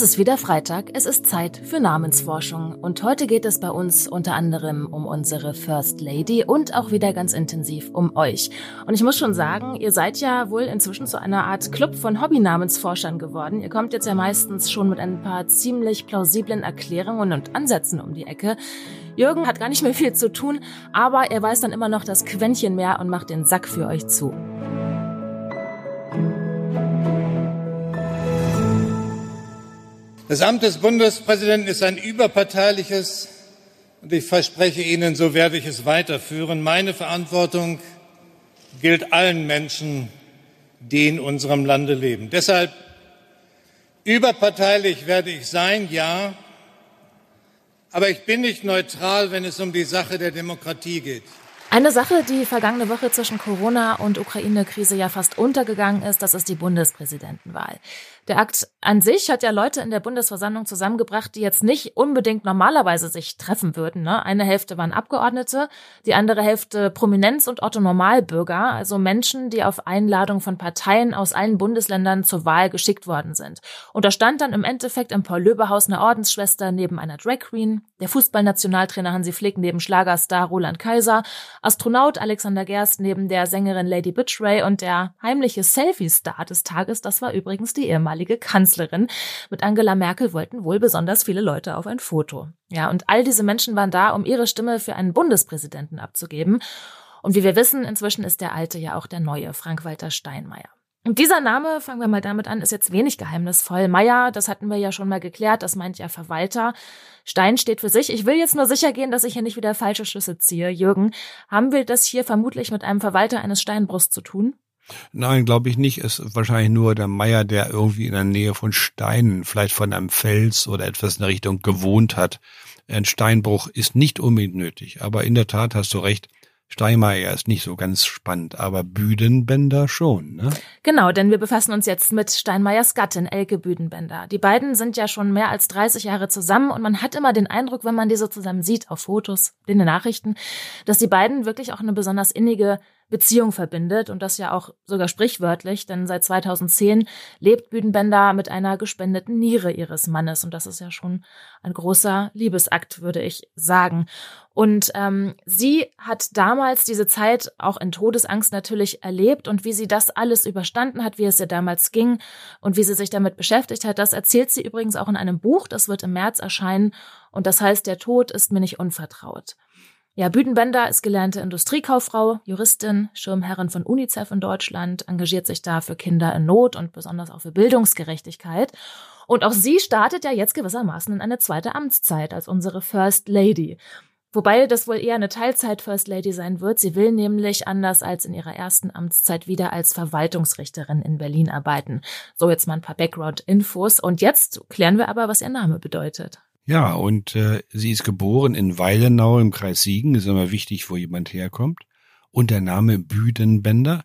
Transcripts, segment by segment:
Es ist wieder Freitag, es ist Zeit für Namensforschung und heute geht es bei uns unter anderem um unsere First Lady und auch wieder ganz intensiv um euch. Und ich muss schon sagen, ihr seid ja wohl inzwischen zu einer Art Club von Hobby-Namensforschern geworden. Ihr kommt jetzt ja meistens schon mit ein paar ziemlich plausiblen Erklärungen und Ansätzen um die Ecke. Jürgen hat gar nicht mehr viel zu tun, aber er weiß dann immer noch das Quäntchen mehr und macht den Sack für euch zu. Das Amt des Bundespräsidenten ist ein überparteiliches und ich verspreche Ihnen, so werde ich es weiterführen. Meine Verantwortung gilt allen Menschen, die in unserem Lande leben. Deshalb überparteilich werde ich sein, ja, aber ich bin nicht neutral, wenn es um die Sache der Demokratie geht. Eine Sache, die vergangene Woche zwischen Corona und Ukraine-Krise ja fast untergegangen ist, das ist die Bundespräsidentenwahl. Der Akt an sich hat ja Leute in der Bundesversammlung zusammengebracht, die jetzt nicht unbedingt normalerweise sich treffen würden. Ne? Eine Hälfte waren Abgeordnete, die andere Hälfte Prominenz und Otto Normalbürger, also Menschen, die auf Einladung von Parteien aus allen Bundesländern zur Wahl geschickt worden sind. Und da stand dann im Endeffekt im Paul-Löbe-Haus eine Ordensschwester neben einer Drag Queen, der Fußballnationaltrainer Hansi Flick neben Schlagerstar Roland Kaiser, Astronaut Alexander Gerst neben der Sängerin Lady Butchray und der heimliche Selfie-Star des Tages, das war übrigens die ehemalige Kanzlerin. Mit Angela Merkel wollten wohl besonders viele Leute auf ein Foto. Ja, und all diese Menschen waren da, um ihre Stimme für einen Bundespräsidenten abzugeben. Und wie wir wissen, inzwischen ist der alte ja auch der neue, Frank-Walter Steinmeier. Und dieser Name, fangen wir mal damit an, ist jetzt wenig geheimnisvoll. Meier, das hatten wir ja schon mal geklärt, das meint ja Verwalter. Stein steht für sich. Ich will jetzt nur sicher gehen, dass ich hier nicht wieder falsche Schlüsse ziehe. Jürgen, haben wir das hier vermutlich mit einem Verwalter eines Steinbruchs zu tun? Nein, glaube ich nicht. Es ist wahrscheinlich nur der Meier, der irgendwie in der Nähe von Steinen, vielleicht von einem Fels oder etwas in der Richtung gewohnt hat. Ein Steinbruch ist nicht unbedingt nötig. Aber in der Tat hast du recht. Steinmeier ist nicht so ganz spannend, aber Büdenbender schon, ne? Genau, denn wir befassen uns jetzt mit Steinmeiers Gattin, Elke Büdenbender. Die beiden sind ja schon mehr als 30 Jahre zusammen und man hat immer den Eindruck, wenn man diese zusammen sieht, auf Fotos, in den Nachrichten, dass die beiden wirklich auch eine besonders innige Beziehung verbindet und das ja auch sogar sprichwörtlich, denn seit 2010 lebt Büdenbender mit einer gespendeten Niere ihres Mannes und das ist ja schon ein großer Liebesakt, würde ich sagen. Und ähm, sie hat damals diese Zeit auch in Todesangst natürlich erlebt und wie sie das alles überstanden hat, wie es ihr damals ging und wie sie sich damit beschäftigt hat, das erzählt sie übrigens auch in einem Buch, das wird im März erscheinen und das heißt, der Tod ist mir nicht unvertraut. Ja, Büdenbender ist gelernte Industriekauffrau, Juristin, Schirmherrin von UNICEF in Deutschland, engagiert sich da für Kinder in Not und besonders auch für Bildungsgerechtigkeit. Und auch sie startet ja jetzt gewissermaßen in eine zweite Amtszeit als unsere First Lady. Wobei das wohl eher eine Teilzeit First Lady sein wird. Sie will nämlich anders als in ihrer ersten Amtszeit wieder als Verwaltungsrichterin in Berlin arbeiten. So jetzt mal ein paar Background-Infos. Und jetzt klären wir aber, was ihr Name bedeutet. Ja, und äh, sie ist geboren in Weilenau im Kreis Siegen. Ist immer wichtig, wo jemand herkommt. Und der Name Büdenbender.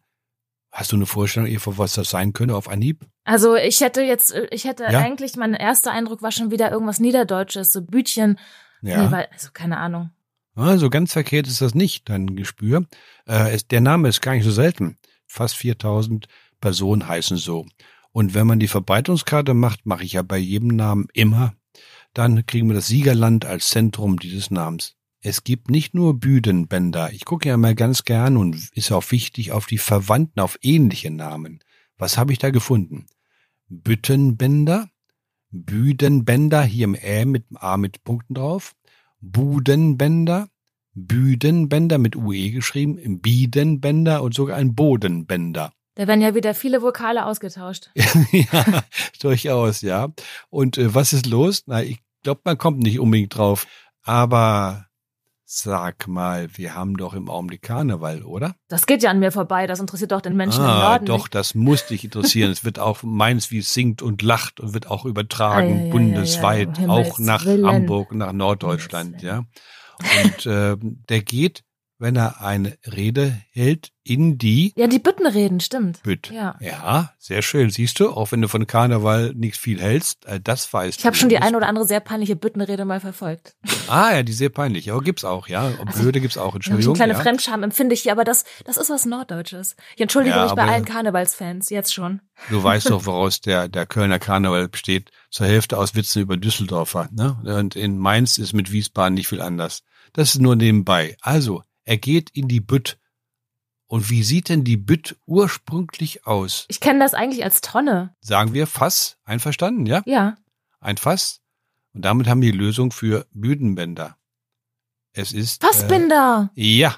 Hast du eine Vorstellung, Eva, was das sein könnte auf Anhieb? Also ich hätte jetzt, ich hätte ja? eigentlich, mein erster Eindruck war schon wieder irgendwas Niederdeutsches, so Bütchen. Ja. Nee, weil, also keine Ahnung. Also ganz verkehrt ist das nicht, dein Gespür. Äh, es, der Name ist gar nicht so selten. Fast 4000 Personen heißen so. Und wenn man die Verbreitungskarte macht, mache ich ja bei jedem Namen immer dann kriegen wir das Siegerland als Zentrum dieses Namens. Es gibt nicht nur Büdenbänder. Ich gucke ja mal ganz gern und ist auch wichtig auf die Verwandten, auf ähnliche Namen. Was habe ich da gefunden? Büttenbänder, Büdenbänder, hier im Ä mit A mit Punkten drauf, Budenbänder, Büdenbänder mit UE geschrieben, Biedenbänder und sogar ein Bodenbänder. Da werden ja wieder viele Vokale ausgetauscht. ja, durchaus, ja. Und äh, was ist los? Na, ich glaube, man kommt nicht unbedingt drauf. Aber sag mal, wir haben doch im Augenblick Karneval, oder? Das geht ja an mir vorbei. Das interessiert doch den Menschen ah, im Norden. Doch, nicht. das muss dich interessieren. es wird auch meins, wie es singt und lacht und wird auch übertragen, ah, ja, bundesweit, ja, ja, auch nach Willen. Hamburg, nach Norddeutschland, ja. Und äh, der geht wenn er eine Rede hält in die Ja, die Büttenreden, stimmt. Bütt. Ja. ja, sehr schön. Siehst du, auch wenn du von Karneval nicht viel hältst, äh, das weißt Ich habe du. schon die eine oder andere sehr peinliche Büttenrede mal verfolgt. Ah ja, die sehr peinlich. Aber gibt's auch, ja. Und blöde gibt's auch. Entschuldigung. eine kleine ja. Fremdscham empfinde ich hier, aber das, das ist was Norddeutsches. Ich entschuldige Ja, mich bei allen Karnevalsfans, jetzt schon. Du weißt doch, woraus der, der Kölner Karneval besteht. Zur Hälfte aus Witzen über Düsseldorfer. Ne? Und in Mainz ist mit Wiesbaden nicht viel anders. Das ist nur nebenbei. Also, er geht in die Bütt. Und wie sieht denn die Bütt ursprünglich aus? Ich kenne das eigentlich als Tonne. Sagen wir Fass. Einverstanden, ja? Ja. Ein Fass. Und damit haben wir die Lösung für Büdenbänder. Es ist. Fassbinder. Äh, ja.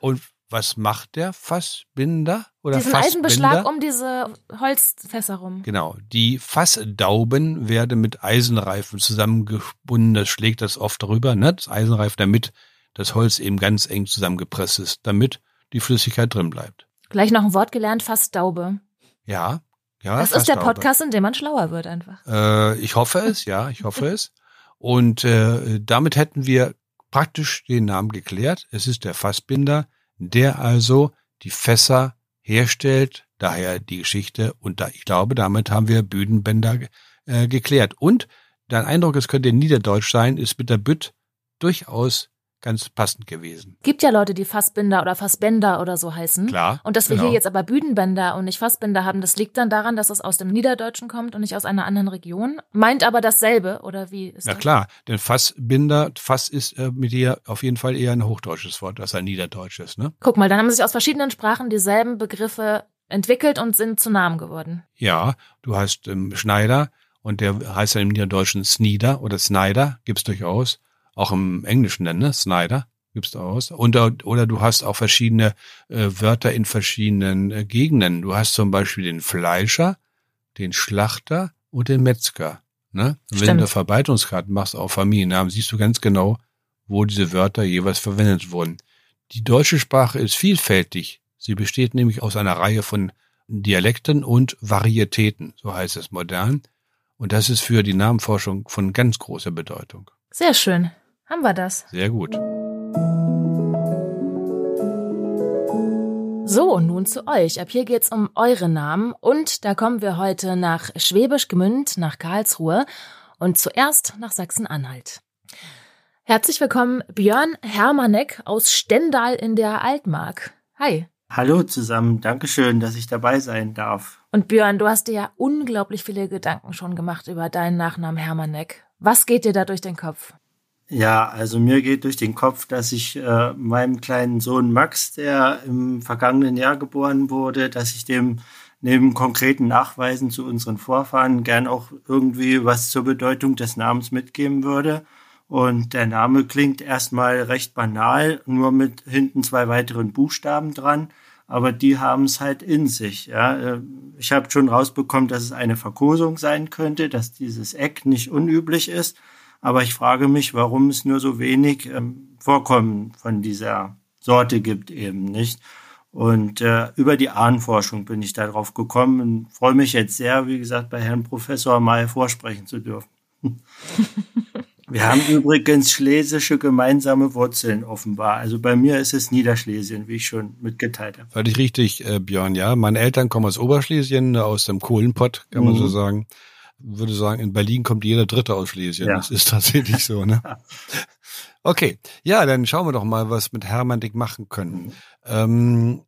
Und was macht der Fassbinder? Oder Diesen Fassbinder? Eisenbeschlag um diese Holzfässer rum. Genau. Die Fassdauben werden mit Eisenreifen zusammengebunden. Das schlägt das oft darüber, ne? Das Eisenreif, damit das Holz eben ganz eng zusammengepresst ist, damit die Flüssigkeit drin bleibt. Gleich noch ein Wort gelernt, Fassdaube. Ja. Ja, Das ist der. Podcast, in dem man schlauer wird einfach. Äh, ich hoffe es, ja, ich hoffe es. Und äh, damit hätten wir praktisch den Namen geklärt. Es ist der Fassbinder, der also die Fässer herstellt, daher die Geschichte. Und da, ich glaube, damit haben wir Büdenbänder äh, geklärt. Und dein Eindruck, es könnte Niederdeutsch sein, ist mit der Bütt durchaus ganz passend gewesen. Gibt ja Leute, die Fassbinder oder Fassbänder oder so heißen. Klar. Und dass wir genau. hier jetzt aber Büdenbänder und nicht Fassbinder haben, das liegt dann daran, dass es aus dem Niederdeutschen kommt und nicht aus einer anderen Region. Meint aber dasselbe, oder wie ist Na das? klar, denn Fassbinder, Fass ist äh, mit dir auf jeden Fall eher ein hochdeutsches Wort als ein niederdeutsches, ne? Guck mal, dann haben sich aus verschiedenen Sprachen dieselben Begriffe entwickelt und sind zu Namen geworden. Ja, du hast ähm, Schneider und der heißt ja im Niederdeutschen Snieder oder Snyder, gibt's durchaus. Auch im Englischen dann, ne? Snyder gibt's durchaus. Und, oder du hast auch verschiedene äh, Wörter in verschiedenen äh, Gegenden. Du hast zum Beispiel den Fleischer, den Schlachter und den Metzger. Ne? Wenn du Verbreitungskarten machst auf Familiennamen, siehst du ganz genau, wo diese Wörter jeweils verwendet wurden. Die deutsche Sprache ist vielfältig. Sie besteht nämlich aus einer Reihe von Dialekten und Varietäten, so heißt es modern. Und das ist für die Namenforschung von ganz großer Bedeutung. Sehr schön. Haben wir das. Sehr gut. So, und nun zu euch. Ab hier geht's um eure Namen und da kommen wir heute nach Schwäbisch Gmünd, nach Karlsruhe und zuerst nach Sachsen-Anhalt. Herzlich willkommen Björn Hermanek aus Stendal in der Altmark. Hi. Hallo zusammen, Dankeschön, dass ich dabei sein darf. Und Björn, du hast dir ja unglaublich viele Gedanken schon gemacht über deinen Nachnamen Hermanek. Was geht dir da durch den Kopf? Ja, also mir geht durch den Kopf, dass ich äh, meinem kleinen Sohn Max, der im vergangenen Jahr geboren wurde, dass ich dem neben konkreten Nachweisen zu unseren Vorfahren gern auch irgendwie was zur Bedeutung des Namens mitgeben würde. Und der Name klingt erstmal recht banal, nur mit hinten zwei weiteren Buchstaben dran, aber die haben es halt in sich. Ja. Äh, Ich habe schon rausbekommen, dass es eine Verkosung sein könnte, dass dieses Eck nicht unüblich ist. Aber ich frage mich, warum es nur so wenig ähm, Vorkommen von dieser Sorte gibt eben nicht. Und äh, über die Ahnenforschung bin ich darauf gekommen und freue mich jetzt sehr, wie gesagt, bei Herrn Professor mal vorsprechen zu dürfen. Wir haben übrigens schlesische gemeinsame Wurzeln offenbar. Also bei mir ist es Niederschlesien, wie ich schon mitgeteilt habe. Völlig richtig, äh, Björn, ja. Meine Eltern kommen aus Oberschlesien, äh, aus dem Kohlenpott, kann man Mhm. so sagen. Würde sagen, in Berlin kommt jeder Dritte aus Schlesien. Ja. Das ist tatsächlich so, ne? Okay, ja, dann schauen wir doch mal, was mit Hermann Dick machen können. Ähm,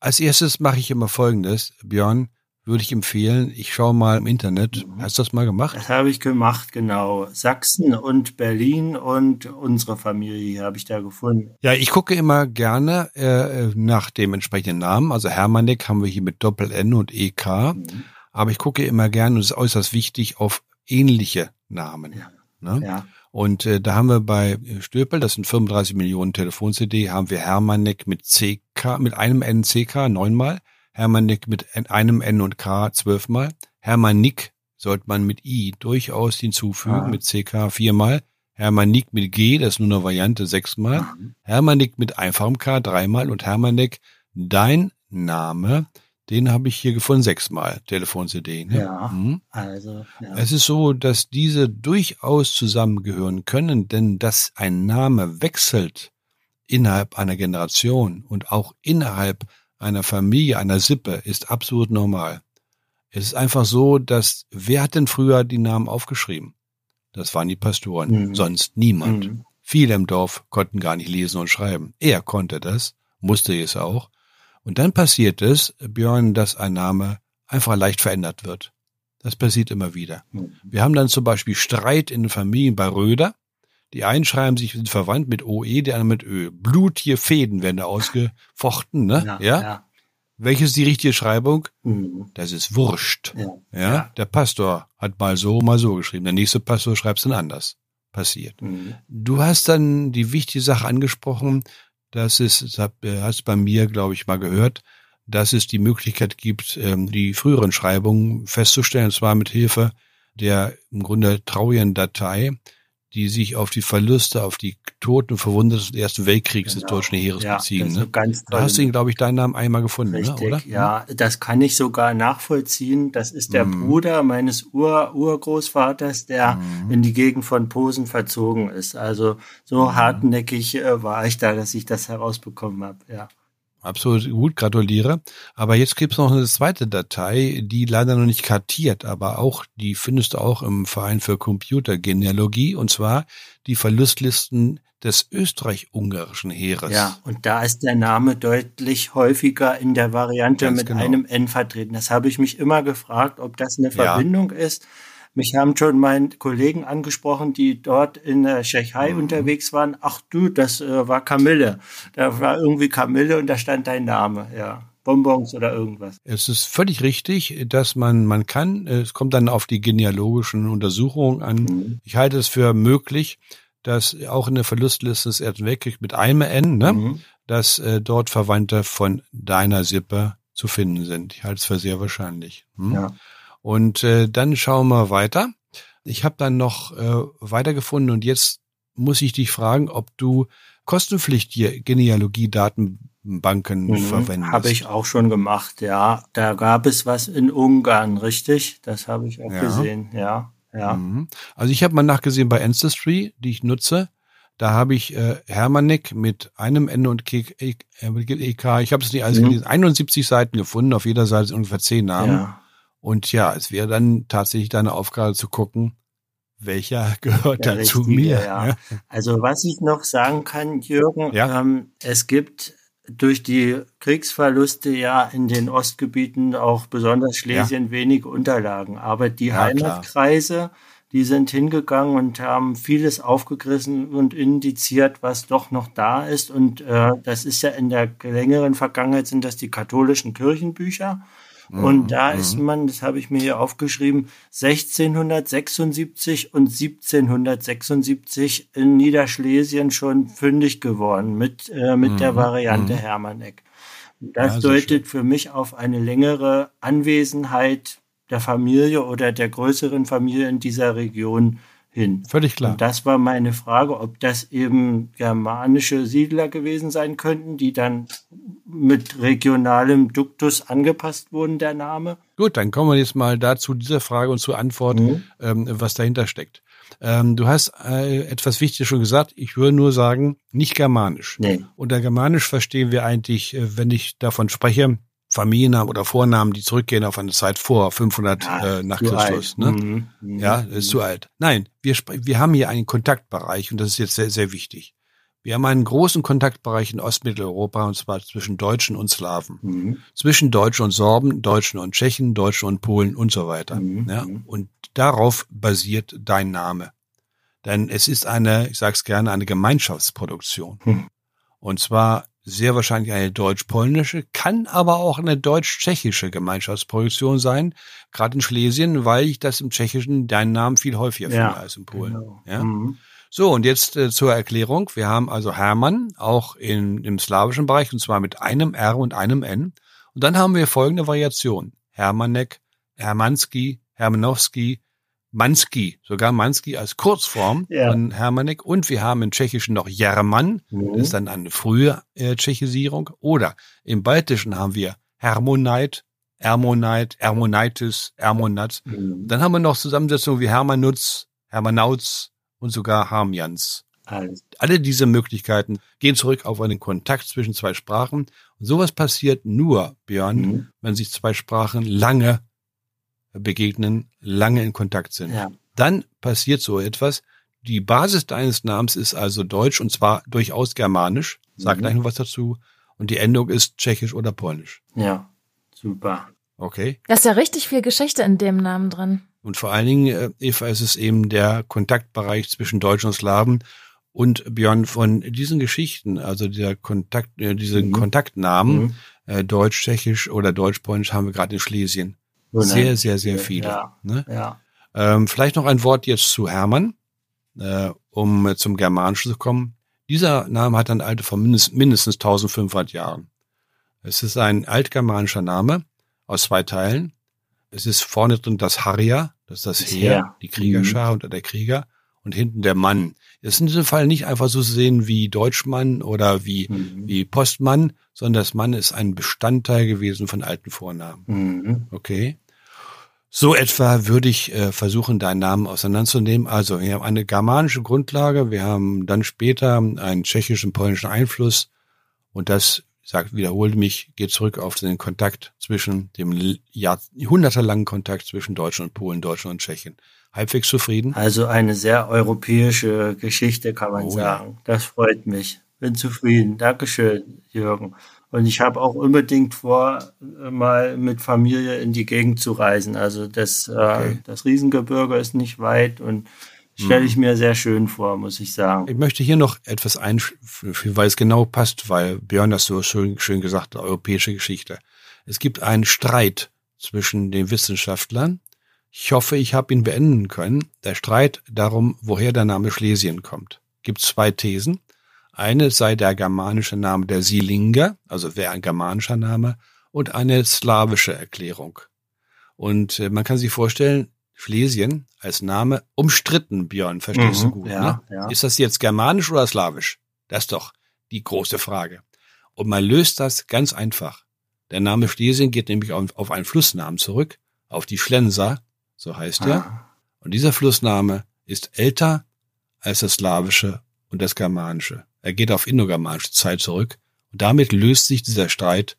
als erstes mache ich immer Folgendes, Björn, würde ich empfehlen, ich schaue mal im Internet. Hast du das mal gemacht? Das habe ich gemacht, genau. Sachsen und Berlin und unsere Familie habe ich da gefunden. Ja, ich gucke immer gerne äh, nach dem entsprechenden Namen. Also Hermannek haben wir hier mit Doppel-N und EK. Mhm. Aber ich gucke immer gerne, und es ist äußerst wichtig, auf ähnliche Namen. Ja. Ne? Ja, Und äh, da haben wir bei Stöpel, das sind 35 Millionen Telefon-CD, haben wir Hermannek mit CK, mit einem N CK neunmal, Hermannek mit einem N und K zwölfmal, Hermannik sollte man mit I durchaus hinzufügen, Ah. mit CK viermal, Hermannik mit G, das ist nur eine Variante, sechsmal, Mhm. Hermannik mit einfachem K dreimal und Hermannek, dein Name, den habe ich hier gefunden, sechsmal, Telefon-CD. Ne? Ja. Mhm. also ja. Es ist so, dass diese durchaus zusammengehören können, denn dass ein Name wechselt, innerhalb einer Generation und auch innerhalb einer Familie, einer Sippe ist absolut normal. Es ist einfach so, dass wer hat denn früher die Namen aufgeschrieben? Das waren die Pastoren, mhm. sonst niemand. Mhm. Viele im Dorf konnten gar nicht lesen und schreiben. Er konnte das, musste es auch. Und dann passiert es, Björn, dass ein Name einfach leicht verändert wird. Das passiert immer wieder. Mhm. Wir haben dann zum Beispiel Streit in den Familien bei Röder. Die einen schreiben sich sind verwandt mit OE, die anderen mit Ö. Fäden werden da ausgefochten, ne? Ja. ja? ja. Welches ist die richtige Schreibung? Mhm. Das ist Wurscht. Ja. ja. Der Pastor hat mal so, mal so geschrieben. Der nächste Pastor schreibt es dann anders. Passiert. Mhm. Du hast dann die wichtige Sache angesprochen, dass es, das hast bei mir, glaube ich, mal gehört, dass es die Möglichkeit gibt, ähm, die früheren Schreibungen festzustellen, und zwar mit Hilfe der im Grunde traurigen Datei, die sich auf die Verluste, auf die Toten und Verwundeten des Ersten Weltkriegs genau. des deutschen Heeres ja, beziehen. Ne? Ganz da hast du, glaube ich, deinen Namen einmal gefunden, Richtig, ne? oder? Ja, das kann ich sogar nachvollziehen. Das ist der mm. Bruder meines Ur Urgroßvaters, der mm. in die Gegend von Posen verzogen ist. Also so mm. hartnäckig äh, war ich da, dass ich das herausbekommen habe. Ja. Absolut gut, gratuliere. Aber jetzt gibt's noch eine zweite Datei, die leider noch nicht kartiert, aber auch, die findest du auch im Verein für Computergenealogie, und zwar die Verlustlisten des österreich-ungarischen Heeres. Ja, und da ist der Name deutlich häufiger in der Variante Ganz mit genau. einem N vertreten. Das habe ich mich immer gefragt, ob das eine Verbindung ja. ist mich haben schon meine Kollegen angesprochen, die dort in der Tschechei mhm. unterwegs waren. Ach du, das äh, war Kamille. Da war irgendwie Kamille und da stand dein Name, ja. Bonbons oder irgendwas. Es ist völlig richtig, dass man, man kann, es kommt dann auf die genealogischen Untersuchungen an. Mhm. Ich halte es für möglich, dass auch in der Verlustliste des Ersten Weltkriegs mit einem N, ne, mhm. dass äh, dort Verwandte von deiner Sippe zu finden sind. Ich halte es für sehr wahrscheinlich. Hm? Ja. Und äh, dann schauen wir weiter. Ich habe dann noch äh, weitergefunden und jetzt muss ich dich fragen, ob du kostenpflichtige Genealogie-Datenbanken mhm, verwendest. Habe ich auch schon gemacht, ja. Da gab es was in Ungarn, richtig? Das habe ich auch ja. gesehen, ja. ja. Mhm. Also ich habe mal nachgesehen bei Ancestry, die ich nutze. Da habe ich äh, Hermannek mit einem Ende und K, e, EK, ich habe es nicht alles mhm. gelesen, 71 Seiten gefunden, auf jeder Seite ungefähr zehn Namen. Ja. Und ja, es wäre dann tatsächlich deine Aufgabe zu gucken, welcher gehört ja, dazu richtig, mir. Ja. ja. Also was ich noch sagen kann, Jürgen, ja. ähm, es gibt durch die Kriegsverluste ja in den Ostgebieten, auch besonders Schlesien, wenig Unterlagen. Aber die Heimatkreise, klar. die sind hingegangen und haben vieles aufgegriffen und indiziert, was doch noch da ist. Und äh, das ist ja in der längeren Vergangenheit sind das die katholischen Kirchenbücher. Und mhm, da ist mhm. man, das habe ich mir hier aufgeschrieben, 1676 und 1776 in Niederschlesien schon fündig geworden mit, äh, mit der mhm, Variante Hermanneck. Das ja, deutet für mich auf eine längere Anwesenheit der Familie oder der größeren Familie in dieser Region hin. Völlig klar. Und das war meine Frage, ob das eben germanische Siedler gewesen sein könnten, die dann mit regionalem Duktus angepasst wurden, der Name. Gut, dann kommen wir jetzt mal dazu dieser Frage und zur Antwort, mhm. ähm, was dahinter steckt. Ähm, du hast äh, etwas Wichtiges schon gesagt. Ich würde nur sagen, nicht germanisch. Nee. Unter germanisch verstehen wir eigentlich, äh, wenn ich davon spreche, Familiennamen oder Vornamen, die zurückgehen auf eine Zeit vor 500 ja, äh, nach Christus. Ne? Mhm, mhm. Ja, ist zu alt. Nein, wir, wir haben hier einen Kontaktbereich und das ist jetzt sehr, sehr wichtig. Wir haben einen großen Kontaktbereich in Ostmitteleuropa und zwar zwischen Deutschen und Slawen. Mhm. Zwischen Deutschen und Sorben, Deutschen und Tschechen, Deutschen und Polen und so weiter. Mhm. Ja? Und darauf basiert dein Name. Denn es ist eine, ich sage es gerne, eine Gemeinschaftsproduktion. Mhm. Und zwar sehr wahrscheinlich eine deutsch-polnische, kann aber auch eine deutsch-tschechische Gemeinschaftsproduktion sein, gerade in Schlesien, weil ich das im Tschechischen deinen Namen viel häufiger finde ja, als in Polen. Genau. Ja? Mhm. So, und jetzt äh, zur Erklärung. Wir haben also Hermann, auch in, im slawischen Bereich, und zwar mit einem R und einem N. Und dann haben wir folgende Variation. Hermannek, Hermanski, Hermanowski, Manski, sogar Manski als Kurzform ja. von Hermannek. Und wir haben im Tschechischen noch Jerman, mhm. das ist dann eine frühe äh, Tschechisierung. Oder im Baltischen haben wir Hermonite, Ermonite, Ermonitis, Mhm. Dann haben wir noch Zusammensetzungen wie Hermanutz, Hermanautz und sogar Harmjans. Alles. Alle diese Möglichkeiten gehen zurück auf einen Kontakt zwischen zwei Sprachen. Und sowas passiert nur, Björn, mhm. wenn sich zwei Sprachen lange begegnen, lange in Kontakt sind. Ja. Dann passiert so etwas. Die Basis deines Namens ist also Deutsch und zwar durchaus Germanisch. Sag mhm. gleich noch was dazu. Und die Endung ist Tschechisch oder Polnisch. Ja, super. Okay. Da ist ja richtig viel Geschichte in dem Namen drin. Und vor allen Dingen, äh, Eva, ist es eben der Kontaktbereich zwischen Deutsch und Slawen. Und Björn, von diesen Geschichten, also dieser Kontakt, äh, diese mhm. Kontaktnamen, mhm. Äh, Deutsch, Tschechisch oder Deutsch-Polnisch haben wir gerade in Schlesien. Oh sehr, sehr, sehr viele. Ja, ne? ja. Ähm, vielleicht noch ein Wort jetzt zu Hermann, äh, um zum Germanischen zu kommen. Dieser Name hat ein Alter von mindest, mindestens 1500 Jahren. Es ist ein altgermanischer Name aus zwei Teilen. Es ist vorne drin das Harja, das ist das Heer, die Kriegerschar mhm. unter der Krieger und hinten der Mann. Das ist in diesem Fall nicht einfach so zu sehen wie Deutschmann oder wie, mhm. wie Postmann, sondern das Mann ist ein Bestandteil gewesen von alten Vornamen. Mhm. Okay. So etwa würde ich äh, versuchen, deinen Namen auseinanderzunehmen. Also wir haben eine germanische Grundlage, wir haben dann später einen tschechischen, polnischen Einfluss und das sagt, wiederhole mich, geht zurück auf den Kontakt zwischen dem Jahr, jahrhundertelangen Kontakt zwischen Deutschland und Polen, Deutschland und Tschechien. Halbwegs zufrieden? Also eine sehr europäische Geschichte, kann man oh, sagen. Ja. Das freut mich. Bin zufrieden. Dankeschön, Jürgen. Und ich habe auch unbedingt vor, äh, mal mit Familie in die Gegend zu reisen. Also das, äh, okay. äh, das Riesengebirge ist nicht weit und stelle ich mhm. mir sehr schön vor, muss ich sagen. Ich möchte hier noch etwas einfügen, weil es genau passt, weil Björn das so schön, schön gesagt hat, europäische Geschichte. Es gibt einen Streit zwischen den Wissenschaftlern. Ich hoffe, ich habe ihn beenden können. Der Streit darum, woher der Name Schlesien kommt. Gibt zwei Thesen. Eine sei der germanische Name der Silinger, also wäre ein germanischer Name, und eine slawische Erklärung. Und äh, man kann sich vorstellen, Schlesien als Name umstritten, Björn, verstehst mhm, du gut? Ja, ne? ja. Ist das jetzt germanisch oder slawisch? Das ist doch die große Frage. Und man löst das ganz einfach. Der Name Schlesien geht nämlich auf, auf einen Flussnamen zurück, auf die Schlenser, so heißt ah. er. Und dieser Flussname ist älter als das slawische und das germanische. Er geht auf indogermanische Zeit zurück und damit löst sich dieser Streit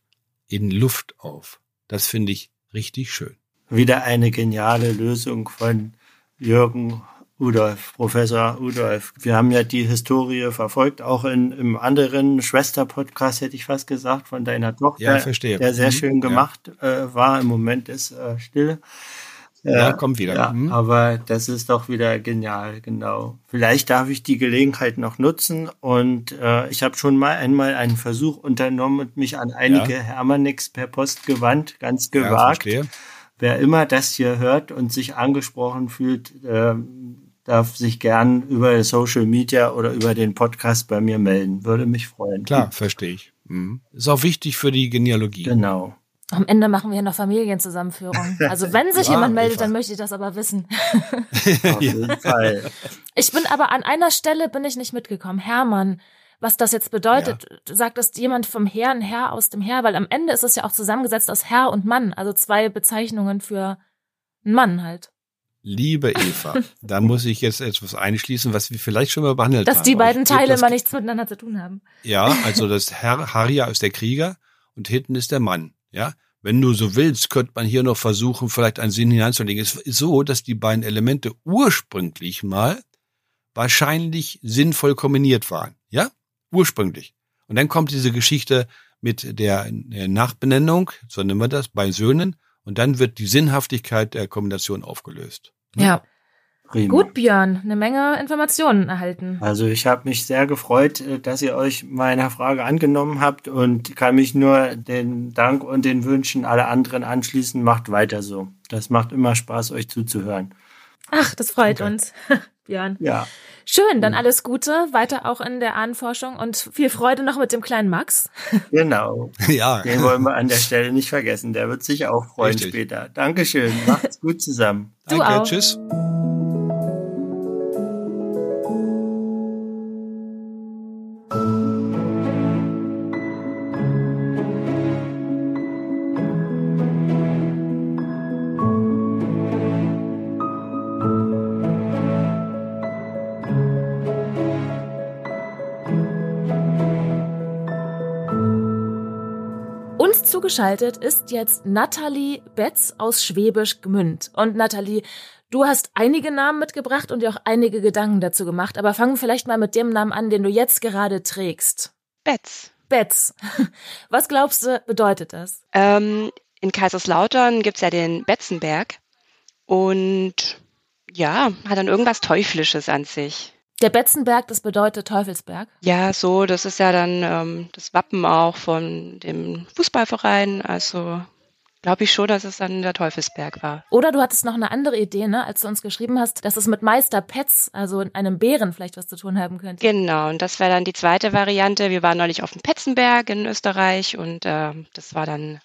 in Luft auf. Das finde ich richtig schön. Wieder eine geniale Lösung von Jürgen Udolf, Professor Udolf. Wir haben ja die Historie verfolgt, auch in, im anderen Schwester-Podcast, hätte ich fast gesagt, von deiner Tochter, ja, verstehe. der sehr mhm. schön gemacht ja. äh, war. Im Moment ist äh, still. Ja, kommt wieder. Ja, mhm. Aber das ist doch wieder genial, genau. Vielleicht darf ich die Gelegenheit noch nutzen und äh, ich habe schon mal einmal einen Versuch unternommen und mich an einige ja. Hermanix per Post gewandt, ganz gewagt. Ja, Wer immer das hier hört und sich angesprochen fühlt, äh, darf sich gern über Social Media oder über den Podcast bei mir melden. Würde mich freuen. Klar, verstehe ich. Mhm. Ist auch wichtig für die Genealogie. Genau. Am Ende machen wir noch Familienzusammenführung. Also wenn sich ja, jemand meldet, dann möchte ich das aber wissen. Auf jeden Fall. Ich bin aber an einer Stelle bin ich nicht mitgekommen. Hermann, was das jetzt bedeutet, ja. sagt das jemand vom Herr, ein Herr aus dem Herr, weil am Ende ist es ja auch zusammengesetzt aus Herr und Mann, also zwei Bezeichnungen für einen Mann halt. Liebe Eva, da muss ich jetzt etwas einschließen, was wir vielleicht schon mal behandelt Dass haben. Dass die beiden Teile immer nichts miteinander zu tun haben. Ja, also das Herr, Harja ist der Krieger und hinten ist der Mann. Ja, wenn du so willst, könnte man hier noch versuchen, vielleicht einen Sinn hineinzulegen. Es ist so, dass die beiden Elemente ursprünglich mal wahrscheinlich sinnvoll kombiniert waren. Ja, ursprünglich. Und dann kommt diese Geschichte mit der Nachbenennung, so nennen wir das, bei Söhnen. Und dann wird die Sinnhaftigkeit der Kombination aufgelöst. Ja. Prima. Gut, Björn, eine Menge Informationen erhalten. Also ich habe mich sehr gefreut, äh, dass ihr euch meiner Frage angenommen habt und kann mich nur den Dank und den Wünschen aller anderen anschließen. Macht weiter so. Das macht immer Spaß, euch zuzuhören. Ach, das freut okay. uns, Björn. Ja. Schön, dann alles Gute, weiter auch in der Ahnenforschung und viel Freude noch mit dem kleinen Max. Genau. ja. Den wollen wir an der Stelle nicht vergessen. Der wird sich auch freuen Richtig. später. Dankeschön. Macht's gut zusammen. Du Danke. Auch. Tschüss. Zugeschaltet ist jetzt Nathalie Betz aus Schwäbisch Gmünd. Und Nathalie, du hast einige Namen mitgebracht und dir auch einige Gedanken dazu gemacht. Aber fangen wir vielleicht mal mit dem Namen an, den du jetzt gerade trägst. Betz. Betz. Was glaubst du, bedeutet das? Ähm, in Kaiserslautern gibt's ja den Betzenberg. Und ja, hat dann irgendwas Teuflisches an sich. Der Betzenberg, das bedeutet Teufelsberg? Ja, so, das ist ja dann ähm, das Wappen auch von dem Fußballverein. Also glaube ich schon, dass es dann der Teufelsberg war. Oder du hattest noch eine andere Idee, ne, als du uns geschrieben hast, dass es mit Meister Petz, also einem Bären, vielleicht was zu tun haben könnte. Genau, und das wäre dann die zweite Variante. Wir waren neulich auf dem Petzenberg in Österreich und äh, das war dann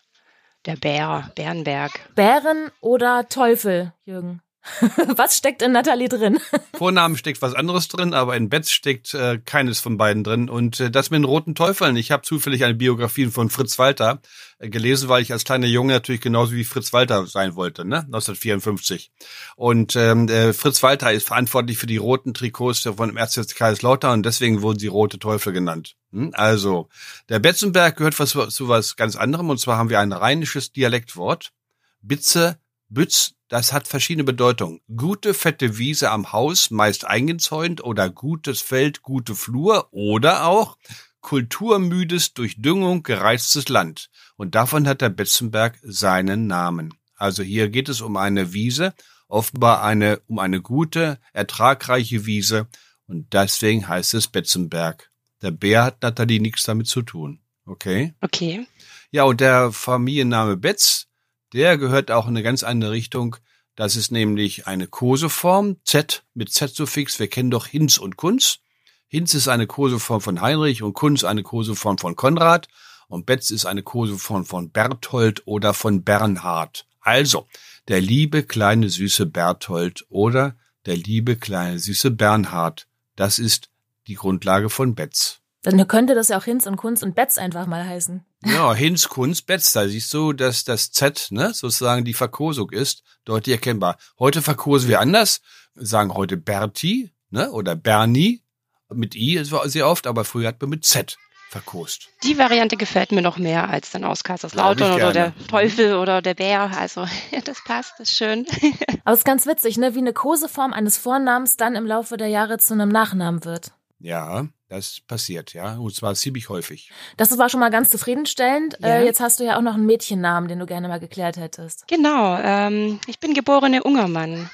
der Bär, Bärenberg. Bären oder Teufel, Jürgen? was steckt in Nathalie drin? Vornamen steckt was anderes drin, aber in Betz steckt äh, keines von beiden drin. Und äh, das mit den roten Teufeln. Ich habe zufällig eine Biografie von Fritz Walter äh, gelesen, weil ich als kleiner Junge natürlich genauso wie Fritz Walter sein wollte, ne? 1954. Und ähm, äh, Fritz Walter ist verantwortlich für die roten Trikots von dem Erzbischof Kaiserslautern und deswegen wurden sie rote Teufel genannt. Hm? Also, der Betzenberg gehört was, zu was ganz anderem und zwar haben wir ein rheinisches Dialektwort. Bitze, Bütz, das hat verschiedene Bedeutungen. Gute fette Wiese am Haus, meist eingezäunt oder gutes Feld, gute Flur oder auch kulturmüdes, durch Düngung gereiztes Land. Und davon hat der Betzenberg seinen Namen. Also hier geht es um eine Wiese, offenbar eine, um eine gute, ertragreiche Wiese. Und deswegen heißt es Betzenberg. Der Bär hat Nathalie nichts damit zu tun. Okay? Okay. Ja, und der Familienname Betz, der gehört auch in eine ganz andere Richtung. Das ist nämlich eine Koseform, Z mit Z-Suffix. Wir kennen doch Hinz und Kunz. Hinz ist eine Koseform von Heinrich und Kunz eine Koseform von Konrad. Und Betz ist eine Koseform von Berthold oder von Bernhard. Also, der liebe kleine süße Berthold oder der liebe kleine süße Bernhard. Das ist die Grundlage von Betz. Dann könnte das ja auch Hinz und Kunz und Betz einfach mal heißen. Ja, Hinz, Kunz, Betz, da siehst du, dass das Z, ne, sozusagen die Verkosung ist, deutlich erkennbar. Heute verkosen wir anders, sagen heute Berti, ne, oder Bernie, mit I sehr oft, aber früher hat man mit Z verkost. Die Variante gefällt mir noch mehr als dann aus Kaiserslautern oder der Teufel oder der Bär. Also das passt, das ist schön. Aber es ist ganz witzig, ne? wie eine Koseform eines Vornamens dann im Laufe der Jahre zu einem Nachnamen wird. Ja, das passiert, ja. Und zwar ziemlich häufig. Das war schon mal ganz zufriedenstellend. Ja. Äh, jetzt hast du ja auch noch einen Mädchennamen, den du gerne mal geklärt hättest. Genau. Ähm, ich bin geborene Ungermann.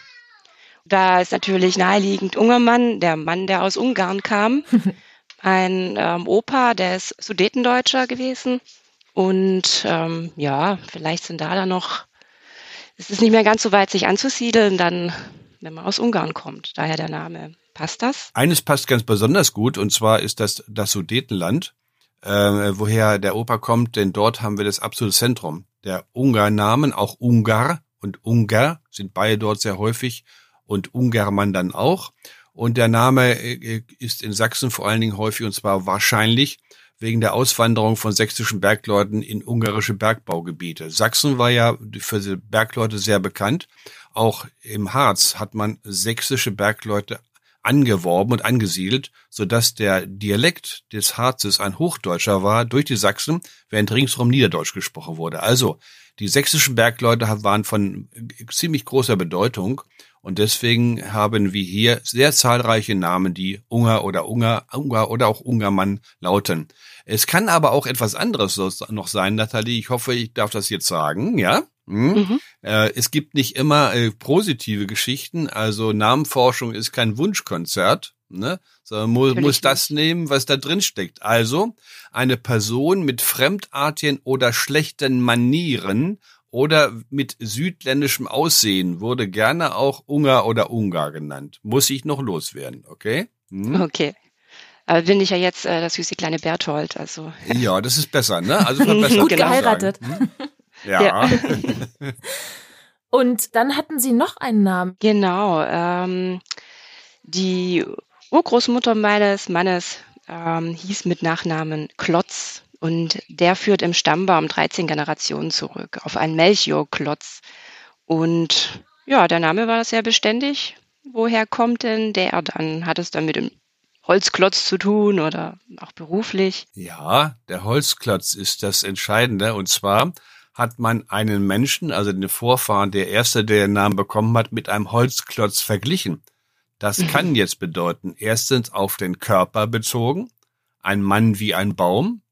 Da ist natürlich naheliegend Ungermann, der Mann, der aus Ungarn kam. Ein ähm, Opa, der ist Sudetendeutscher gewesen. Und ähm, ja, vielleicht sind da dann noch, es ist nicht mehr ganz so weit, sich anzusiedeln, dann, wenn man aus Ungarn kommt. Daher der Name. Passt das? Eines passt ganz besonders gut, und zwar ist das das Sudetenland, äh, woher der Opa kommt, denn dort haben wir das absolute Zentrum. Der Ungarnamen, auch Ungar und Ungar sind beide dort sehr häufig und Ungermann dann auch. Und der Name äh, ist in Sachsen vor allen Dingen häufig und zwar wahrscheinlich wegen der Auswanderung von sächsischen Bergleuten in ungarische Bergbaugebiete. Sachsen war ja für Bergleute sehr bekannt. Auch im Harz hat man sächsische Bergleute angeworben und angesiedelt, so dass der Dialekt des Harzes ein Hochdeutscher war durch die Sachsen, während ringsherum Niederdeutsch gesprochen wurde. Also die sächsischen Bergleute waren von ziemlich großer Bedeutung und deswegen haben wir hier sehr zahlreiche Namen, die Unger oder Unger, Unger oder auch Ungermann lauten. Es kann aber auch etwas anderes noch sein, Nathalie. Ich hoffe, ich darf das jetzt sagen, ja? Hm? Mhm. Äh, es gibt nicht immer äh, positive Geschichten, also Namenforschung ist kein Wunschkonzert, ne? sondern mu muss das nehmen, was da drin steckt. Also eine Person mit fremdartigen oder schlechten Manieren oder mit südländischem Aussehen wurde gerne auch Ungar oder Ungar genannt. Muss ich noch loswerden, okay? Hm? Okay. Aber bin ich ja jetzt äh, das süße kleine Berthold, also. Ja, das ist besser, ne? Also besser Gut geheiratet. Hm? Ja. ja. Und dann hatten Sie noch einen Namen. Genau. Ähm, die Urgroßmutter meines Mannes ähm, hieß mit Nachnamen Klotz. Und der führt im Stammbaum 13 Generationen zurück auf einen Melchior-Klotz. Und ja, der Name war sehr beständig. Woher kommt denn der? Dann hat es dann mit dem Holzklotz zu tun oder auch beruflich? Ja, der Holzklotz ist das Entscheidende. Und zwar hat man einen Menschen, also den Vorfahren, der erste, der den Namen bekommen hat, mit einem Holzklotz verglichen. Das mhm. kann jetzt bedeuten, erstens auf den Körper bezogen, ein Mann wie ein Baum,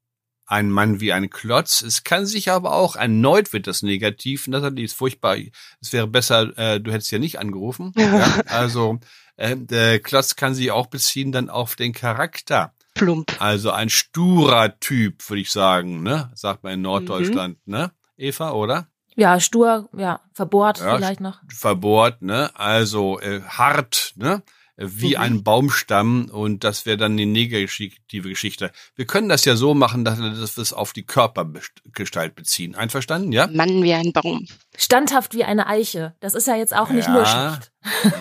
ein Mann wie ein Klotz. Es kann sich aber auch erneut wird das negativ. Nathalie ist furchtbar. Es wäre besser, äh, du hättest ja nicht angerufen. ja, also äh, der Klotz kann sich auch beziehen dann auf den Charakter. Plump. Also ein sturer Typ, würde ich sagen, ne? Sagt man in Norddeutschland, mhm. ne? Eva, oder? Ja, stur, ja, verbohrt ja, vielleicht noch. Verbohrt, ne? Also äh, hart, ne? wie mhm. ein Baumstamm und das wäre dann die negative Geschichte. Wir können das ja so machen, dass wir es auf die Körpergestalt beziehen. Einverstanden, ja? Mann wie ein Baum. Standhaft wie eine Eiche. Das ist ja jetzt auch nicht ja. nur schlecht.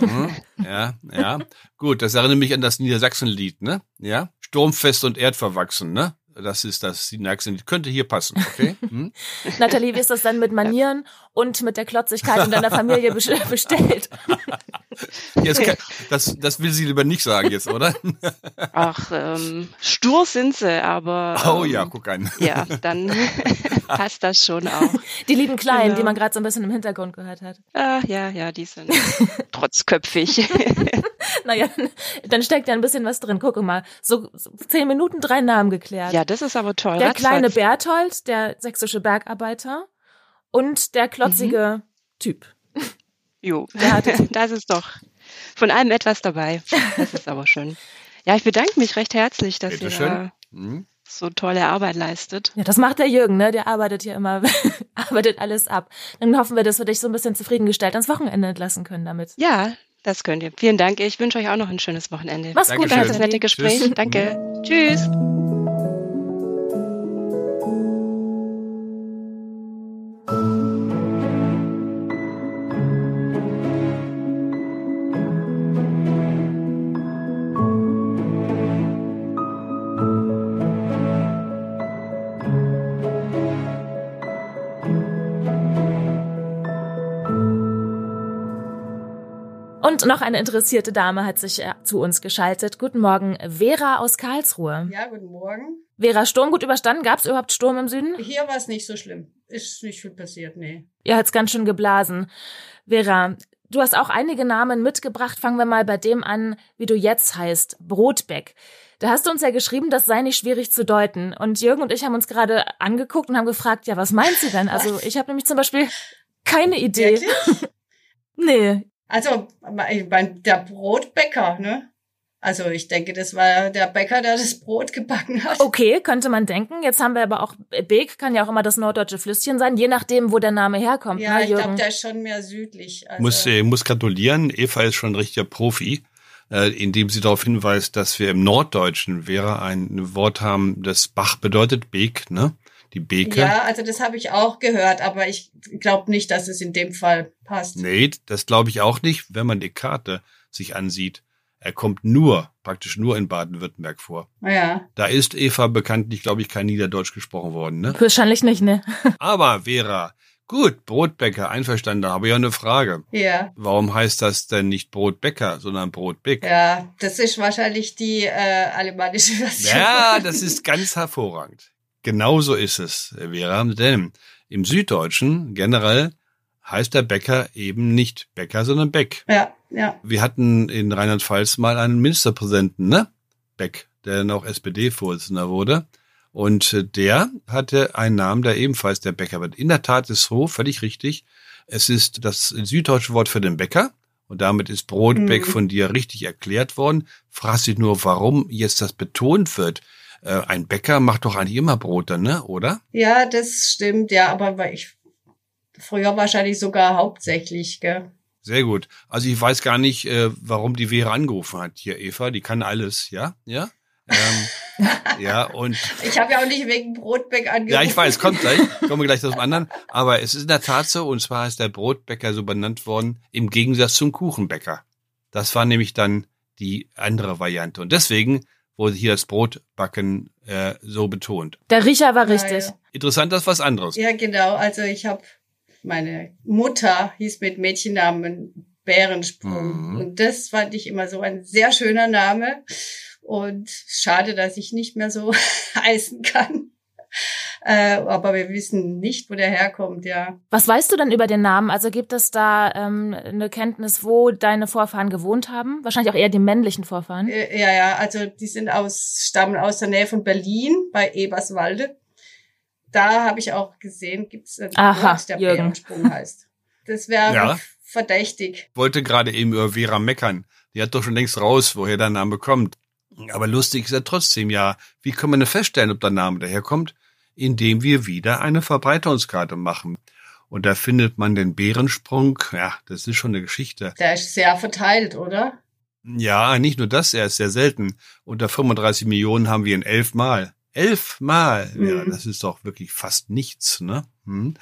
Mhm. Ja, ja. Gut, das erinnert mich an das Niedersachsenlied, ne? Ja? Sturmfest und erdverwachsen, ne? Das ist das die Niedersachsen könnte hier passen, okay? Hm? Nathalie, wie ist das dann mit Manieren und mit der Klotzigkeit in deiner Familie bestellt? Jetzt kann, das, das will sie lieber nicht sagen jetzt, oder? Ach, ähm, stur sind sie, aber. Ähm, oh ja, ähm, guck an. Ja, dann passt das schon auch. Die lieben Kleinen, genau. die man gerade so ein bisschen im Hintergrund gehört hat. Ah, ja, ja, die sind trotzköpfig. Naja, dann steckt ja ein bisschen was drin. Gucke mal, so, zehn Minuten drei Namen geklärt. Ja, das ist aber toll. Der kleine Berthold, der sächsische Bergarbeiter und der klotzige mhm. Typ. Jo, das ist doch von allem etwas dabei. Das ist aber schön. Ja, ich bedanke mich recht herzlich, dass Bitte ihr schön. Mhm. so tolle Arbeit leistet. Ja, das macht der Jürgen, ne? Der arbeitet hier immer, arbeitet alles ab. Dann hoffen wir, dass wir dich so ein bisschen zufriedengestellt ans Wochenende entlassen können damit. Ja, das könnt ihr. Vielen Dank. Ich wünsche euch auch noch ein schönes Wochenende. Mach's gut, danke für das nette Gespräch. Tschüss. Danke. Tschüss. Und noch eine interessierte Dame hat sich äh, zu uns geschaltet. Guten Morgen, Vera aus Karlsruhe. Ja, guten Morgen. Vera, Sturm gut überstanden? Gab es überhaupt Sturm im Süden? Hier war es nicht so schlimm. Ist nicht viel passiert, nee. Ihr hat's ganz schön geblasen. Vera, du hast auch einige Namen mitgebracht. Fangen wir mal bei dem an, wie du jetzt heißt. Brotbeck. Da hast du uns ja geschrieben, das sei nicht schwierig zu deuten. Und Jürgen und ich haben uns gerade angeguckt und haben gefragt, ja, was meint sie denn? Also ich habe nämlich zum Beispiel keine Idee. Wirklich? nee, also der Brotbäcker, ne? Also ich denke, das war der Bäcker, der das Brot gebacken hat. Okay, könnte man denken. Jetzt haben wir aber auch, Beek kann ja auch immer das norddeutsche Flüsschen sein, je nachdem, wo der Name herkommt. Ja, ne, ich glaube, der ist schon mehr südlich. Also muss, äh, muss gratulieren, Eva ist schon ein richtiger Profi, äh, indem sie darauf hinweist, dass wir im Norddeutschen wäre ein Wort haben, das Bach bedeutet, Beek, ne? Die Beke. Ja, also das habe ich auch gehört, aber ich glaube nicht, dass es in dem Fall passt. Nee, das glaube ich auch nicht, wenn man die Karte sich ansieht. Er kommt nur, praktisch nur in Baden-Württemberg vor. Ja. Da ist Eva bekanntlich, glaube ich, kein Niederdeutsch gesprochen worden, ne? Wahrscheinlich nicht, ne? Aber Vera, gut, Brotbäcker, einverstanden, da habe ich ja eine Frage. Ja. Warum heißt das denn nicht Brotbäcker, sondern Brotbäck? Ja, das ist wahrscheinlich die äh, alemannische Version. Ja, das ist ganz hervorragend. Genauso ist es, Vera, denn im Süddeutschen generell heißt der Bäcker eben nicht Bäcker, sondern Beck. Ja, ja. Wir hatten in Rheinland-Pfalz mal einen Ministerpräsidenten, ne? Beck, der dann auch SPD-Vorsitzender wurde. Und der hatte einen Namen, der ebenfalls der Bäcker wird. In der Tat ist so, völlig richtig. Es ist das süddeutsche Wort für den Bäcker. Und damit ist Brotbeck mhm. von dir richtig erklärt worden. Fragst dich nur, warum jetzt das betont wird äh, ein Bäcker macht doch eigentlich immer Brot dann, ne? Oder? Ja, das stimmt, ja, aber ich früher wahrscheinlich sogar hauptsächlich, gell? Sehr gut. Also ich weiß gar nicht, äh, warum die Vera angerufen hat hier, Eva. Die kann alles, ja? Ja? Ähm, ja, und. Ich habe ja auch nicht wegen Brotbeck angerufen. Ja, ich weiß, kommt gleich. Kommen wir gleich zum anderen. Aber es ist in der Tat so, und zwar ist der Brotbäcker so benannt worden, im Gegensatz zum Kuchenbäcker. Das war nämlich dann die andere Variante. Und deswegen wo hier das Brotbacken äh, so betont. Der Riecher war richtig. Ja, ja. Interessant, das ist was anderes. Ja, genau. Also ich habe meine Mutter hieß mit Mädchennamen Bärensprung. Mhm. Und das fand ich immer so ein sehr schöner Name. Und schade, dass ich nicht mehr so heißen kann. Äh, aber wir wissen nicht, wo der herkommt, ja. Was weißt du denn über den Namen? Also gibt es da ähm, eine Kenntnis, wo deine Vorfahren gewohnt haben? Wahrscheinlich auch eher die männlichen Vorfahren. Äh, ja, ja, also die sind aus, stammen aus der Nähe von Berlin bei Eberswalde. Da habe ich auch gesehen, gibt es einen Aha, Ort, der Jürgen. Bärensprung heißt. Das wäre Ja. verdächtig. Wollte gerade eben über Vera meckern. Die hat doch schon längst raus, woher der Name kommt. Aber lustig ist er trotzdem ja. Wie können wir denn feststellen, ob der Name daherkommt? Indem wir wieder eine Verbreitungskarte machen. Und da findet man den Bärensprung. Ja, das ist schon eine Geschichte. Der ist sehr verteilt, oder? Ja, nicht nur das, er ist sehr selten. Unter 35 Millionen haben wir ihn elfmal. Elfmal! Ja, Mhm. das ist doch wirklich fast nichts, ne? Hm.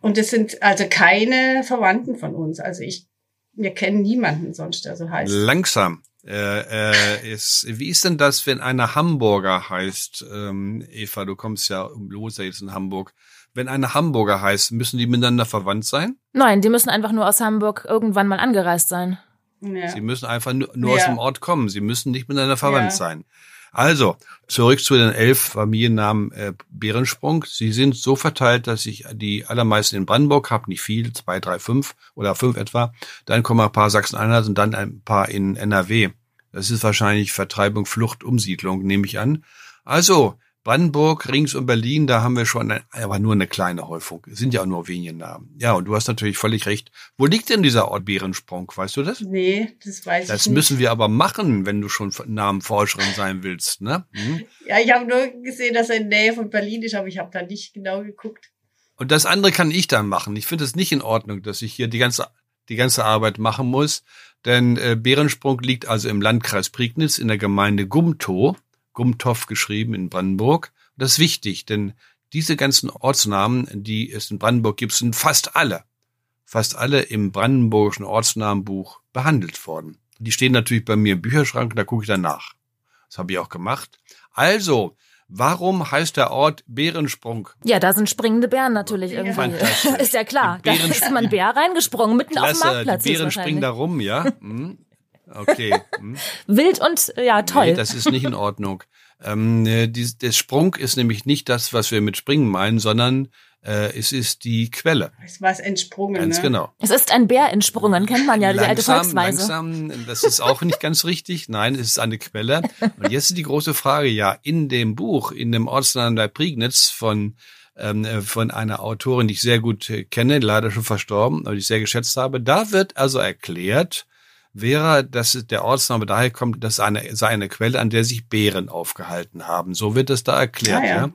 Und es sind also keine Verwandten von uns. Also ich, wir kennen niemanden sonst, der so heißt. Langsam. Äh, äh, ist, wie ist denn das, wenn einer Hamburger heißt? Ähm, Eva, du kommst ja um los jetzt in Hamburg. Wenn einer Hamburger heißt, müssen die miteinander verwandt sein? Nein, die müssen einfach nur aus Hamburg irgendwann mal angereist sein. Ja. Sie müssen einfach nur, nur aus Ja. dem Ort kommen. Sie müssen nicht miteinander verwandt Ja. sein. Also, zurück zu den elf Familiennamen äh, Bärensprung. Sie sind so verteilt, dass ich die allermeisten in Brandenburg habe, nicht viel, zwei, drei, fünf oder fünf etwa. Dann kommen ein paar Sachsen-Anhalt und dann ein paar in NRW. Das ist wahrscheinlich Vertreibung, Flucht, Umsiedlung, nehme ich an. Also, Brandenburg, rings um Berlin, da haben wir schon, aber nur eine kleine Häufung. Es sind ja auch nur wenige Namen. Ja, und du hast natürlich völlig recht. Wo liegt denn dieser Ort Bärensprung? Weißt du das? Nee, das weiß Das ich nicht. müssen wir aber machen, wenn du schon Namenforscherin sein willst, ne? Hm? Ja, ich habe nur gesehen, dass er in der Nähe von Berlin ist, aber ich habe da nicht genau geguckt. Und das andere kann ich dann machen. Ich finde es nicht in Ordnung, dass ich hier die ganze die ganze Arbeit machen muss, denn äh, Bärensprung liegt also im Landkreis Prignitz in der Gemeinde Gumtow, Gumtow geschrieben in Brandenburg. Das ist wichtig, denn diese ganzen Ortsnamen, die es in Brandenburg gibt, sind fast alle, fast alle im brandenburgischen Ortsnamenbuch behandelt worden. Die stehen natürlich bei mir im Bücherschrank, da gucke ich dann nach. Das habe ich auch gemacht. Also, warum heißt der Ort Bärensprung? Ja, da sind springende Bären natürlich Ja. irgendwie. Fantastisch. Ist ja klar. Da ist man Bär reingesprungen, mitten auf dem Klasse, Marktplatz. die Bären springen da rum, ja? Okay. Hm. Wild und ja, toll. Nee, das ist nicht in Ordnung. Ähm, äh, die, der Sprung ist nämlich nicht das, was wir mit Springen meinen, sondern äh, es ist die Quelle. Es war entsprungen, Ganz ne? genau. es ist ein Bär entsprungen, kennt man ja, die alte Volksweise. langsam, das ist auch nicht ganz richtig. Nein, es ist eine Quelle. Und jetzt ist die große Frage, ja, in dem Buch, in dem Ortsnamen der Prignitz von ähm, äh, von einer Autorin, die ich sehr gut äh, kenne, leider schon verstorben, aber die ich sehr geschätzt habe, da wird also erklärt, Vera, dass der Ortsname daher kommt, dass eine, sei eine Quelle, an der sich Bären aufgehalten haben. So wird es da erklärt, Ah, ja. ja.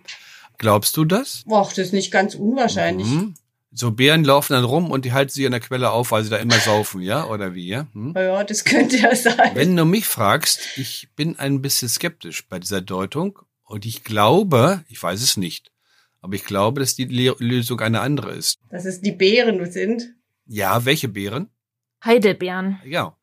Glaubst du das? Boah, das ist nicht ganz unwahrscheinlich. Mhm. So Bären laufen dann rum und die halten sich an der Quelle auf, weil sie da immer saufen, ja? Oder wie, ja? Hm? Ja, das könnte ja sein. Wenn du mich fragst, ich bin ein bisschen skeptisch bei dieser Deutung und ich glaube, ich weiß es nicht, aber ich glaube, dass die Le Lösung eine andere ist. Dass es die Bären sind. Ja, welche Beeren? Heidelbeeren, Ja,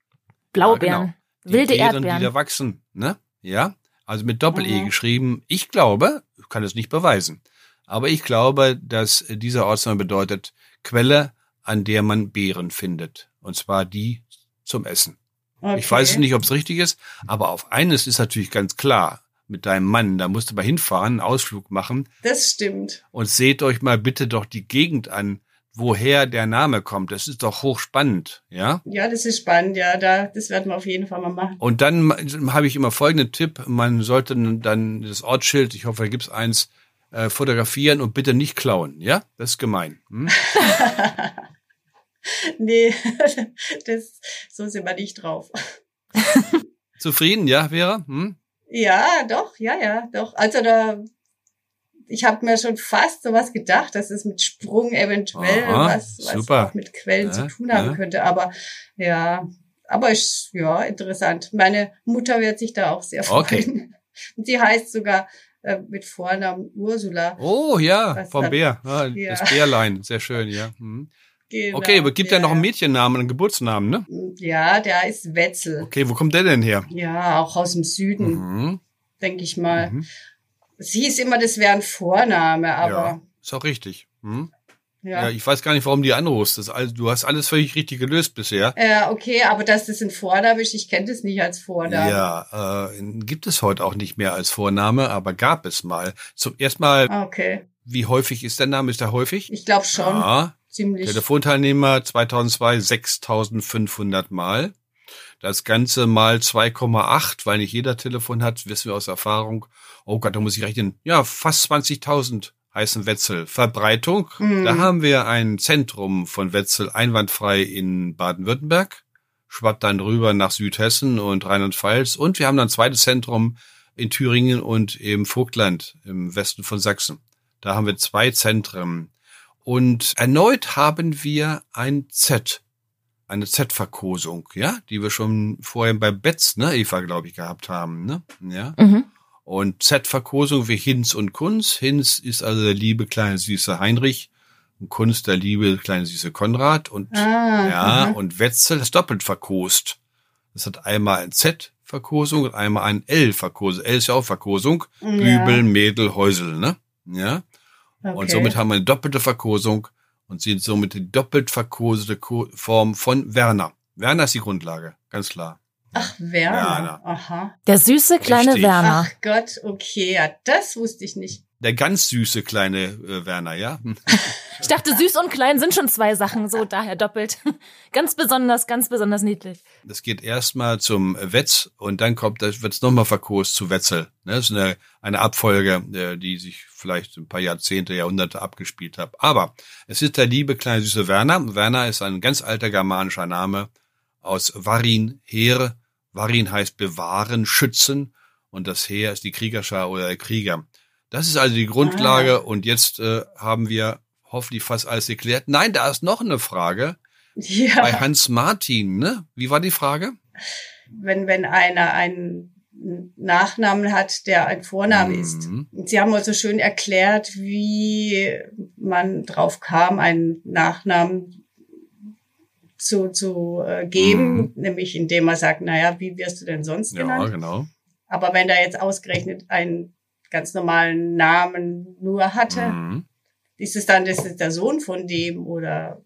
Blaubeeren, genau. die wilde Beeren, Erdbeeren. die da wachsen, ne? Ja, also mit Doppel-E Mhm. geschrieben. Ich glaube, ich kann es nicht beweisen, aber ich glaube, dass dieser Ortsname bedeutet Quelle, an der man Beeren findet. Und zwar die zum Essen. Okay. Ich weiß nicht, ob es richtig ist, aber auf eines ist natürlich ganz klar. Mit deinem Mann, da musst du mal hinfahren, einen Ausflug machen Das stimmt. und seht euch mal bitte doch die Gegend an, woher der Name kommt. Das ist doch hochspannend, ja? Ja, das ist spannend, ja. Da, das werden wir auf jeden Fall mal machen. Und dann habe ich immer folgenden Tipp. Man sollte dann das Ortsschild, ich hoffe, da gibt's eins, äh, fotografieren und bitte nicht klauen, ja? Das ist gemein. Hm? Nee, das, so sind wir nicht drauf. Zufrieden, ja, Vera? Hm? Ja, doch, ja, ja, doch. Also da, ich habe mir schon fast sowas gedacht, dass es mit Sprung eventuell Aha, was, was auch mit Quellen Ja, zu tun haben ja. könnte. Aber ja, aber ist ja interessant. Meine Mutter wird sich da auch sehr freuen. Okay. Und sie heißt sogar äh, mit Vornamen Ursula. Oh ja, vom hat- Bär. Ja, Ja. Das Bärlein, sehr schön, ja. Hm. Genau, Okay, aber gibt ja, noch einen ja. Mädchennamen, einen Geburtsnamen, ne? Ja, der ist Wetzel. Okay, wo kommt der denn her? Ja, auch aus dem Süden, Mhm. denke ich mal. Mhm. Es hieß immer, das wäre ein Vorname, aber Ja, ist auch richtig. Mhm. Ja. Ja, ich weiß gar nicht, warum du anrufst. Das, all- du hast alles völlig richtig gelöst bisher. Ja, okay, aber dass das ein Vorname ist, ich kenne das nicht als Vorname. Ja, äh, gibt es heute auch nicht mehr als Vorname, aber gab es mal. Zum erstmal, Ah, Okay, wie häufig ist der Name? Ist der häufig? ich glaube schon. Ja. Ziemlich. Telefonteilnehmer 2002 6500 Mal. Das Ganze mal 2,8, weil nicht jeder Telefon hat, wissen wir aus Erfahrung. Oh Gott, da muss ich rechnen. Ja, fast 20.000 heißen Wetzel. Verbreitung, Mhm. da haben wir ein Zentrum von Wetzel einwandfrei in Baden-Württemberg, schwappt dann rüber nach Südhessen und Rheinland-Pfalz und wir haben dann ein zweites Zentrum in Thüringen und im Vogtland im Westen von Sachsen. Da haben wir zwei Zentren. Und erneut haben wir ein Z, eine Z-Verkosung, ja, die wir schon vorher bei Betz, ne, Eva, glaube ich, gehabt haben, ne, ja. Mhm. Und Z-Verkosung wie Hinz und Kunz. Hinz ist also der liebe kleine süße Heinrich und Kunz der liebe kleine süße Konrad und Ah, ja, aha. und Wetzel ist doppelt verkost. Das hat einmal ein Z-Verkosung und einmal ein L-Verkosung. L ist ja auch Verkosung. Ja. Übel, Mädel, Häusel, ne? Ja. Und Okay. somit haben wir eine doppelte Verkosung und sind somit die doppelt verkosete Ko Form von Werner. Werner ist die Grundlage, ganz klar. Ach, Werner. Werner. Aha. Der süße kleine Richtig. Werner. Ach Gott, okay, ja, das wusste ich nicht. Der ganz süße kleine äh, Werner, ja? Ich dachte, süß und klein sind schon zwei Sachen, so daher doppelt. Ganz besonders, ganz besonders niedlich. Das geht erstmal zum Wetz und dann kommt, das wird's nochmal verkost zu Wetzel. Ne? Das ist eine, eine Abfolge, äh, die sich vielleicht ein paar Jahrzehnte, Jahrhunderte abgespielt hat. Aber es ist der liebe kleine süße Werner. Werner ist ein ganz alter germanischer Name aus Varin, Heer. Varin heißt bewahren, schützen und das Heer ist die Kriegerschar oder der Krieger. Das ist also die Grundlage und jetzt äh, haben wir hoffentlich fast alles geklärt. Nein, da ist noch eine Frage bei Ja, Hans Martin, ne? Wie war die Frage? wenn, wenn einer einen Nachnamen hat, der ein Vorname ist. Mhm. Und Sie haben also schön erklärt, wie man drauf kam, einen Nachnamen zu, zu äh, geben, Mhm. nämlich indem man sagt, naja, wie wirst du denn sonst Ja, genannt? genau. Aber wenn er jetzt ausgerechnet einen ganz normalen Namen nur hatte, Mhm. ist es dann, das ist der Sohn von dem oder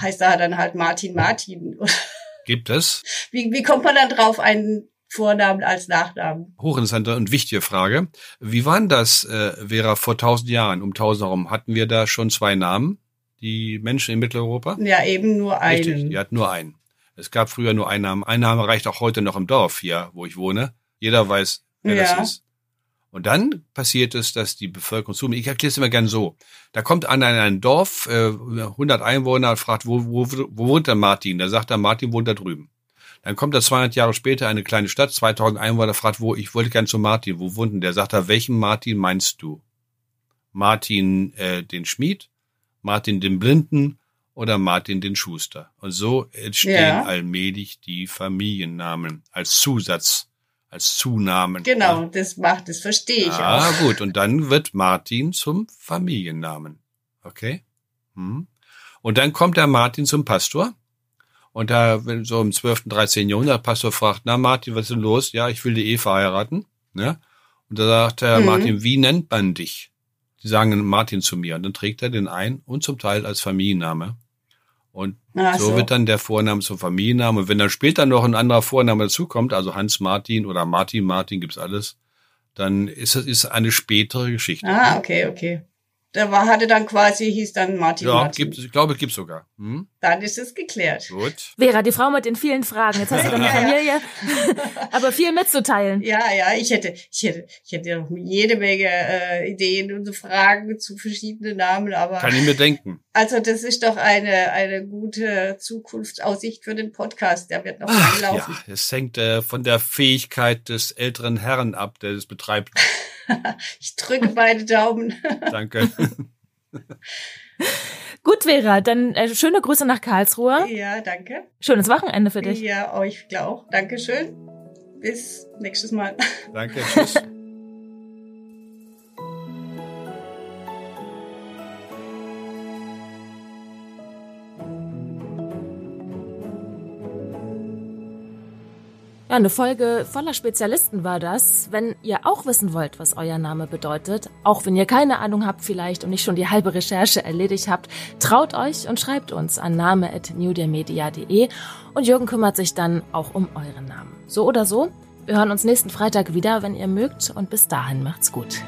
heißt er dann halt Martin Martin? Gibt es. Wie, wie kommt man dann drauf, einen Vornamen als Nachnamen? Hochinteressante und wichtige Frage. Wie war denn das, äh, Vera, vor tausend Jahren, um tausend herum? Hatten wir da schon zwei Namen? Die Menschen in Mitteleuropa? Ja, eben nur einen. Richtig, die hatten nur einen. Es gab früher nur einen Namen. Ein Name reicht auch heute noch im Dorf hier, wo ich wohne. Jeder weiß, wer Ja. das ist. Und dann passiert es, dass die Bevölkerung zu ich erkläre es immer gern so. Da kommt einer in ein Dorf, äh, 100 Einwohner, fragt, wo, wo, wo wohnt der Martin? Da sagt er, Martin wohnt da drüben. Dann kommt er 200 Jahre später in eine kleine Stadt, 2000 Einwohner, fragt, wo, ich wollte gern zu Martin, wo wohnt denn der? Sagt er, welchen Martin meinst du? Martin äh, den Schmied, Martin den Blinden oder Martin den Schuster? Und so entstehen Ja. allmählich die Familiennamen als Zusatz, als Zunamen. Genau, das macht, das verstehe ich Ah, auch. gut. Und dann wird Martin zum Familiennamen. Okay? Hm. Und dann kommt der Martin zum Pastor. Und da, wenn so im 12., 13. Jahrhundert, der Pastor fragt, na Martin, was ist denn los? Ja, ich will die Eva heiraten. Ne? Und da sagt der Mhm. Martin, wie nennt man dich? Die sagen Martin zu mir. Und dann trägt er den ein und zum Teil als Familienname. Und Ach so, wird dann der Vorname zum Familienname. Und wenn dann später noch ein anderer Vorname dazukommt, also Hans Martin oder Martin Martin, gibt's alles, dann ist es ist eine spätere Geschichte. Ah, okay, okay. Da war, hatte dann quasi, hieß dann Martin ja, Martin. gibt, ich glaube, es gibt sogar. Hm? Dann ist es geklärt. Gut. Vera, die Frau mit den vielen Fragen. Jetzt hast du deine Ja, ja. Familie, aber viel mitzuteilen. Ja, ja, ich hätte, ich hätte, ich hätte noch jede Menge äh, Ideen und so Fragen zu verschiedenen Namen, aber Kann ich mir denken. also das ist doch eine eine gute Zukunftsaussicht für den Podcast. Der wird noch Ach, lang ja, laufen. es hängt äh, von der Fähigkeit des älteren Herrn ab, der es betreibt. Ich drücke beide Daumen. Danke. Gut, Vera, dann äh, schöne Grüße nach Karlsruhe. ja, danke. Schönes Wochenende für dich. Ja, euch auch. Dankeschön. Bis nächstes Mal. Danke. Tschüss. Ja, eine Folge voller Spezialisten war das. Wenn ihr auch wissen wollt, was euer Name bedeutet, auch wenn ihr keine Ahnung habt vielleicht und nicht schon die halbe Recherche erledigt habt, traut euch und schreibt uns an name.newdermedia.de und Jürgen kümmert sich dann auch um euren Namen. So oder so, wir hören uns nächsten Freitag wieder, wenn ihr mögt und bis dahin macht's gut.